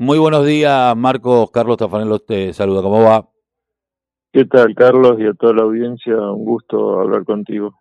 Muy buenos días, Marcos. Carlos Tafanelo te saluda. ¿Cómo va? ¿Qué tal, Carlos? Y a toda la audiencia, un gusto hablar contigo.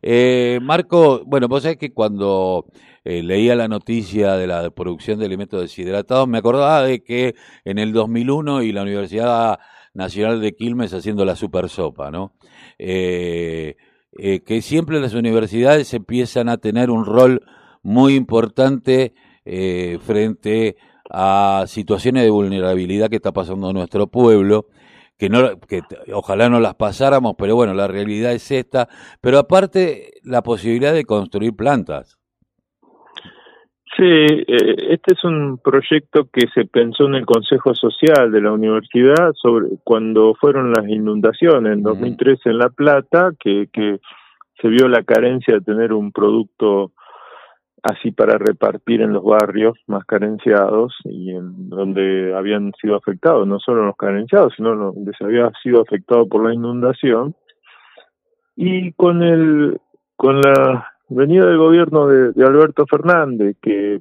Eh, Marco, bueno, vos sabés que cuando eh, leía la noticia de la producción de alimentos deshidratados, me acordaba de que en el 2001 y la Universidad Nacional de Quilmes haciendo la super sopa, ¿no? Eh, eh, que siempre las universidades empiezan a tener un rol muy importante eh, frente a situaciones de vulnerabilidad que está pasando nuestro pueblo que no que ojalá no las pasáramos, pero bueno, la realidad es esta, pero aparte la posibilidad de construir plantas. Sí, eh, este es un proyecto que se pensó en el Consejo Social de la universidad sobre cuando fueron las inundaciones en 2013 en La Plata, que, que se vio la carencia de tener un producto así para repartir en los barrios más carenciados y en donde habían sido afectados, no solo los carenciados, sino donde se había sido afectado por la inundación. Y con el con la venida del gobierno de, de Alberto Fernández, que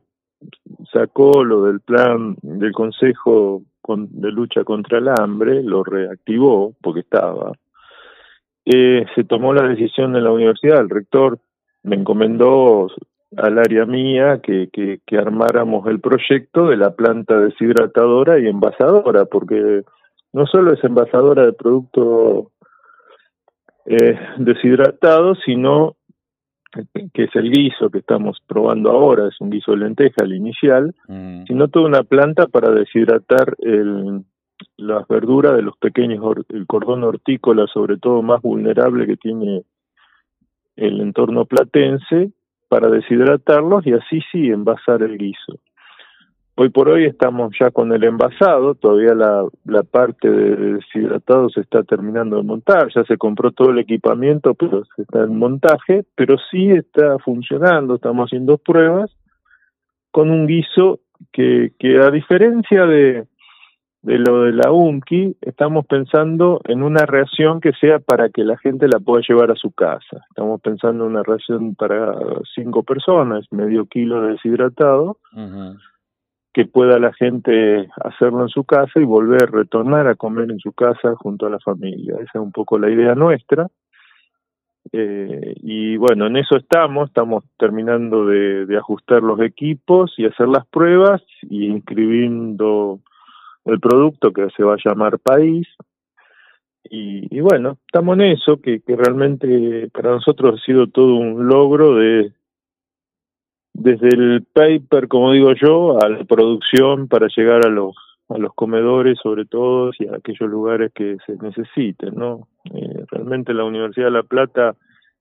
sacó lo del plan del Consejo de lucha contra el hambre, lo reactivó porque estaba, eh, se tomó la decisión en la universidad, el rector me encomendó al área mía que, que, que, armáramos el proyecto de la planta deshidratadora y envasadora, porque no solo es envasadora de productos eh, deshidratados, sino que es el guiso que estamos probando ahora, es un guiso de lenteja, el inicial, mm. sino toda una planta para deshidratar el, las verduras de los pequeños, el cordón hortícola, sobre todo más vulnerable que tiene el entorno platense, para deshidratarlos y así sí envasar el guiso. Hoy por hoy estamos ya con el envasado, todavía la, parte de deshidratado se está terminando de montar, ya se compró todo el equipamiento, pero está en montaje, pero sí está funcionando, estamos haciendo pruebas con un guiso que, que a diferencia de, de lo de la UNCI, estamos pensando en una reacción que sea para que la gente la pueda llevar a su casa. Estamos pensando en una reacción para cinco personas, medio kilo de deshidratado, que pueda la gente hacerlo en su casa y volver, a retornar a comer en su casa junto a la familia. Esa es un poco la idea nuestra. Eh, y bueno, en eso estamos, estamos terminando de, de ajustar los equipos y hacer las pruebas y inscribiendo el producto que se va a llamar País. Y, bueno, estamos en eso, que, que realmente para nosotros ha sido todo un logro de desde el paper, como digo yo, a la producción para llegar a los a los comedores sobre todo y a aquellos lugares que se necesiten, ¿no? Eh, realmente la Universidad de La Plata,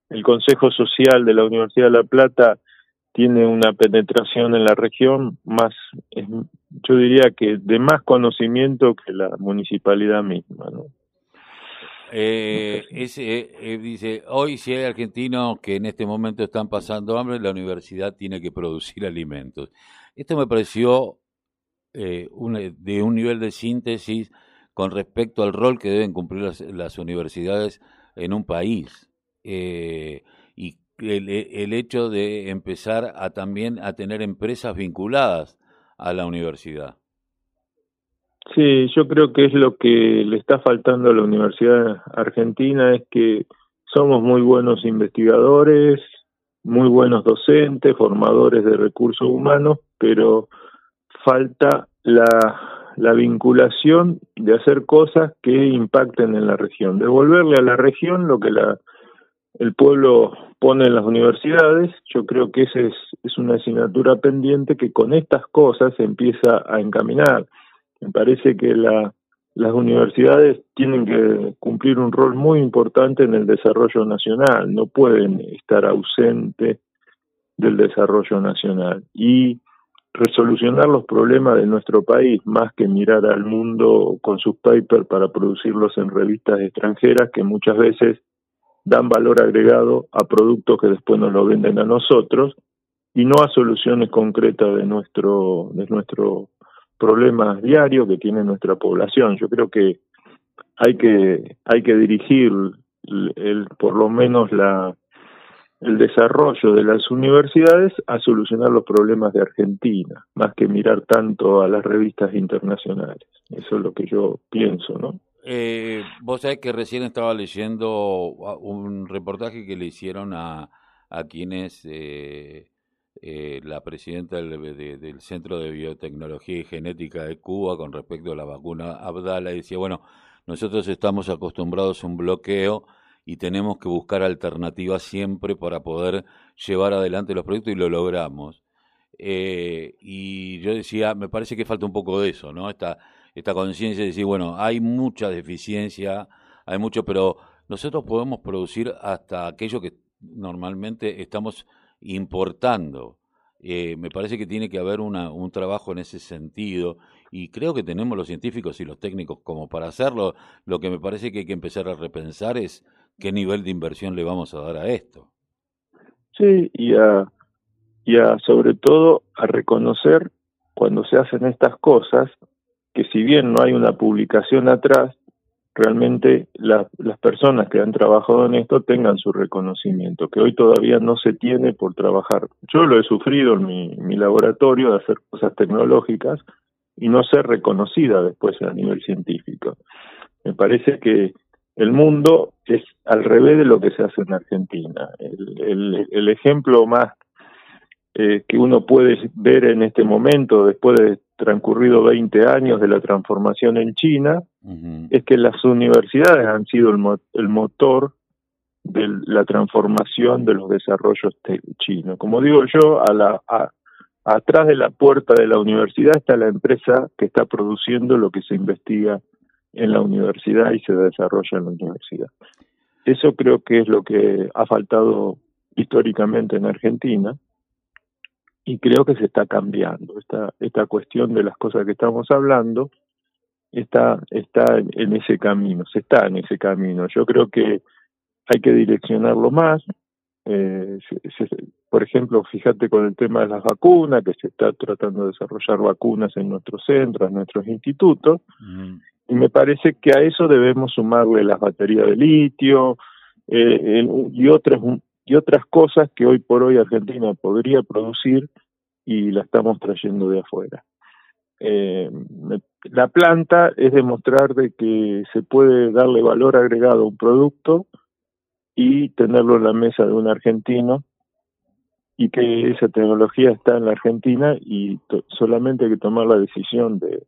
el Consejo Social de la Universidad de La Plata tiene una penetración en la región más, yo diría que de más conocimiento que la municipalidad misma, ¿no? Eh, ese, eh, dice, hoy si hay argentinos que en este momento están pasando hambre, la universidad tiene que producir alimentos. Esto me pareció eh, de un nivel de síntesis con respecto al rol que deben cumplir las, las universidades en un país. Eh, y el, el hecho de empezar a también a tener empresas vinculadas a la universidad. Sí, yo creo que es lo que le está faltando a la Universidad Argentina, es que somos muy buenos investigadores, muy buenos docentes, formadores de recursos humanos, pero falta la, la vinculación de hacer cosas que impacten en la región, devolverle a la región lo que la el pueblo pone en las universidades, yo creo que esa es, es una asignatura pendiente que con estas cosas se empieza a encaminar. Me parece que la, las universidades tienen que cumplir un rol muy importante en el desarrollo nacional, no pueden estar ausentes del desarrollo nacional. Y resolucionar los problemas de nuestro país, más que mirar al mundo con sus papers para producirlos en revistas extranjeras que muchas veces dan valor agregado a productos que después nos lo venden a nosotros y no a soluciones concretas de nuestro de nuestro problema diario que tiene nuestra población. Yo creo que hay que hay que dirigir el, por lo menos la el desarrollo de las universidades a solucionar los problemas de Argentina, más que mirar tanto a las revistas internacionales. Eso es lo que yo pienso, ¿no? Eh, vos sabés que recién estaba leyendo un reportaje que le hicieron a, a quienes eh, eh, la presidenta del, Centro de Biotecnología y Genética de Cuba con respecto a la vacuna Abdala decía, bueno, nosotros estamos acostumbrados a un bloqueo y tenemos que buscar alternativas siempre para poder llevar adelante los proyectos y lo logramos. Eh, y yo decía, me parece que falta un poco de eso, ¿no? Esta, esta conciencia de decir, bueno, hay mucha deficiencia, hay mucho, pero nosotros podemos producir hasta aquello que normalmente estamos importando. Eh, me parece que tiene que haber una, un trabajo en ese sentido y creo que tenemos los científicos y los técnicos como para hacerlo. Lo que me parece que hay que empezar a repensar es qué nivel de inversión le vamos a dar a esto. Sí, y a, y a sobre todo a reconocer cuando se hacen estas cosas que si bien no hay una publicación atrás, realmente las personas que han trabajado en esto tengan su reconocimiento, que hoy todavía no se tiene por trabajar. Yo lo he sufrido en mi, laboratorio de hacer cosas tecnológicas y no ser reconocida después a nivel científico. Me parece que el mundo es al revés de lo que se hace en Argentina. El ejemplo más eh, que uno puede ver en este momento, después de transcurrido 20 años de la transformación en China, es que las universidades han sido el, el motor de la transformación de los desarrollos chinos. Como digo yo, a la, atrás de la puerta de la universidad está la empresa que está produciendo lo que se investiga en la universidad y se desarrolla en la universidad. Eso creo que es lo que ha faltado históricamente en Argentina y creo que se está cambiando. Esta, esta cuestión de las cosas que estamos hablando está, está en ese camino, se está en ese camino. Yo creo que hay que direccionarlo más. Eh, por ejemplo, fíjate con el tema de las vacunas, que se está tratando de desarrollar vacunas en nuestros centros, en nuestros institutos, mm. y me parece que a eso debemos sumarle las baterías de litio eh, y otras y otras cosas que hoy por hoy Argentina podría producir y la estamos trayendo de afuera. Eh, la planta es demostrar de que se puede darle valor agregado a un producto y tenerlo en la mesa de un argentino y que esa tecnología está en la Argentina y solamente hay que tomar la decisión de,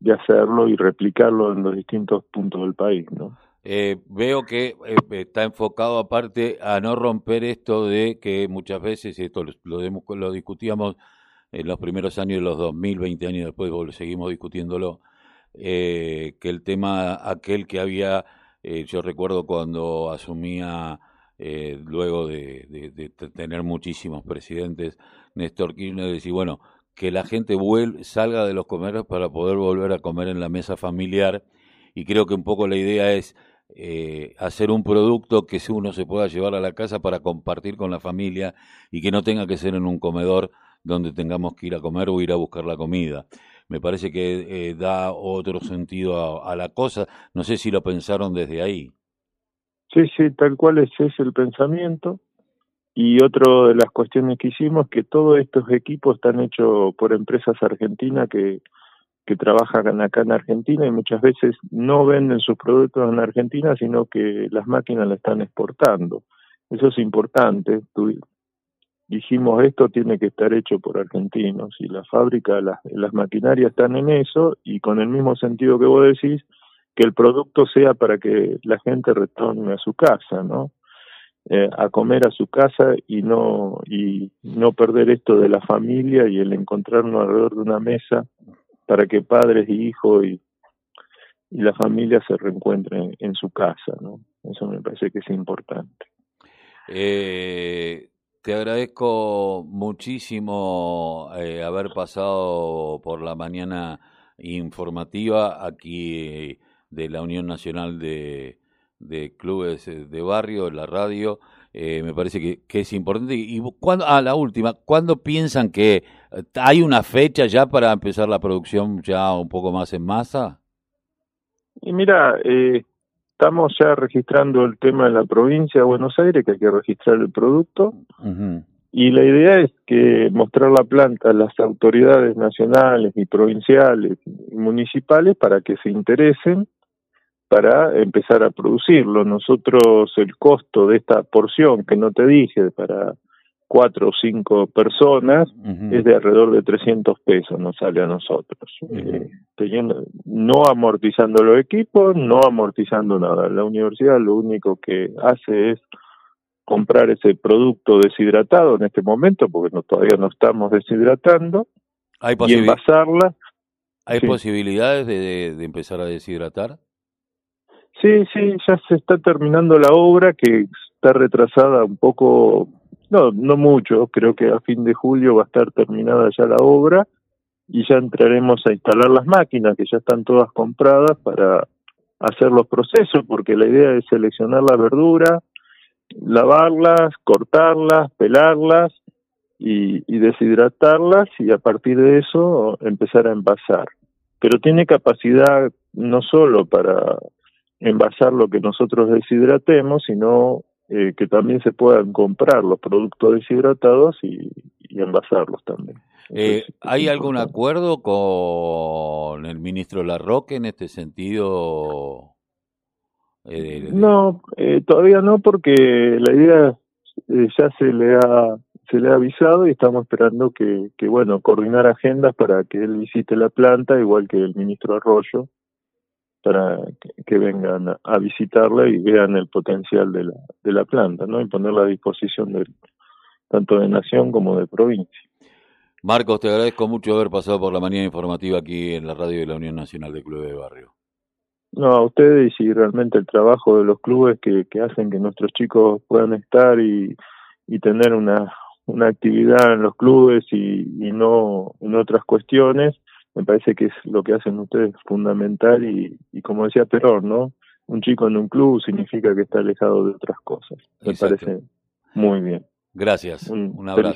de hacerlo y replicarlo en los distintos puntos del país, ¿no? Eh, veo que eh, está enfocado aparte a no romper esto de que muchas veces, esto lo, lo, discutíamos en los primeros años de los 2000, 20 años después seguimos discutiéndolo, eh, que el tema aquel que había, yo recuerdo cuando asumía, luego de, tener muchísimos presidentes, Néstor Kirchner decía, bueno, que la gente vuelve, salga de los comercios para poder volver a comer en la mesa familiar, y creo que un poco la idea es eh, hacer un producto que uno se pueda llevar a la casa para compartir con la familia y que no tenga que ser en un comedor donde tengamos que ir a comer o ir a buscar la comida. Me parece que eh, da otro sentido a, la cosa. No sé si lo pensaron desde ahí. Sí, sí, tal cual ese es el pensamiento. Y otra de las cuestiones que hicimos, que todos estos equipos están hechos por empresas argentinas que que trabajan acá en Argentina y muchas veces no venden sus productos en Argentina, sino que las máquinas la están exportando. Eso es importante. dijimos, esto tiene que estar hecho por argentinos y la fábrica, las, las maquinarias están en eso y con el mismo sentido que vos decís, que el producto sea para que la gente retorne a su casa, ¿no? Eh, a comer a su casa y no y no perder esto de la familia y el encontrarnos alrededor de una mesa para que padres y hijos y, y la familia se reencuentren en su casa, ¿no? Eso me parece que es importante. Eh, te agradezco muchísimo eh, haber pasado por la mañana informativa aquí de la Unión Nacional de, de Clubes de Barrio, la radio. Eh, me parece que, que, es importante. Y cuando, ah, la última, ¿cuándo piensan que eh, hay una fecha ya para empezar la producción ya un poco más en masa? Y mira, eh, estamos ya registrando el tema en la provincia de Buenos Aires, que hay que registrar el producto. Y la idea es que mostrar la planta a las autoridades nacionales y provinciales y municipales para que se interesen para empezar a producirlo. Nosotros el costo de esta porción que no te dije para cuatro o cinco personas es de alrededor de 300 pesos, nos sale a nosotros. Eh, no amortizando los equipos, no amortizando nada. La universidad lo único que hace es comprar ese producto deshidratado en este momento, porque no, todavía no estamos deshidratando, ¿Hay y envasarla. ¿Hay posibilidades de, de empezar a deshidratar? Sí, sí, ya se está terminando la obra que está retrasada un poco no, no mucho, creo que a fin de julio va a estar terminada ya la obra y ya entraremos a instalar las máquinas que ya están todas compradas para hacer los procesos, porque la idea es seleccionar la verdura, lavarlas, cortarlas, pelarlas y, y deshidratarlas y a partir de eso empezar a envasar. Pero tiene capacidad no solo para envasar lo que nosotros deshidratemos, sino eh, que también se puedan comprar los productos deshidratados y, envasarlos también. Eh, ¿Hay algún acuerdo con el ministro Larroque en este sentido? Eh, no, todavía no, porque la idea ya se le ha se le ha avisado y estamos esperando que, que, bueno, coordinar agendas para que él visite la planta, igual que el ministro Arroyo, para que, vengan a visitarla y vean el potencial de la, de la planta, ¿no? Y ponerla a disposición de, tanto de nación como de provincia. Marcos, te agradezco mucho haber pasado por la mañana informativa aquí en la radio de la Unión Nacional de Clubes de Barrio. No, a ustedes y realmente el trabajo de los clubes que, que hacen que nuestros chicos puedan estar y, y tener una, una actividad en los clubes y, y no en otras cuestiones, me parece que es lo que hacen ustedes fundamental y, y como decía Perón, ¿no? Un chico en un club significa que está alejado de otras cosas. Me parece muy bien. Gracias. Un, abrazo.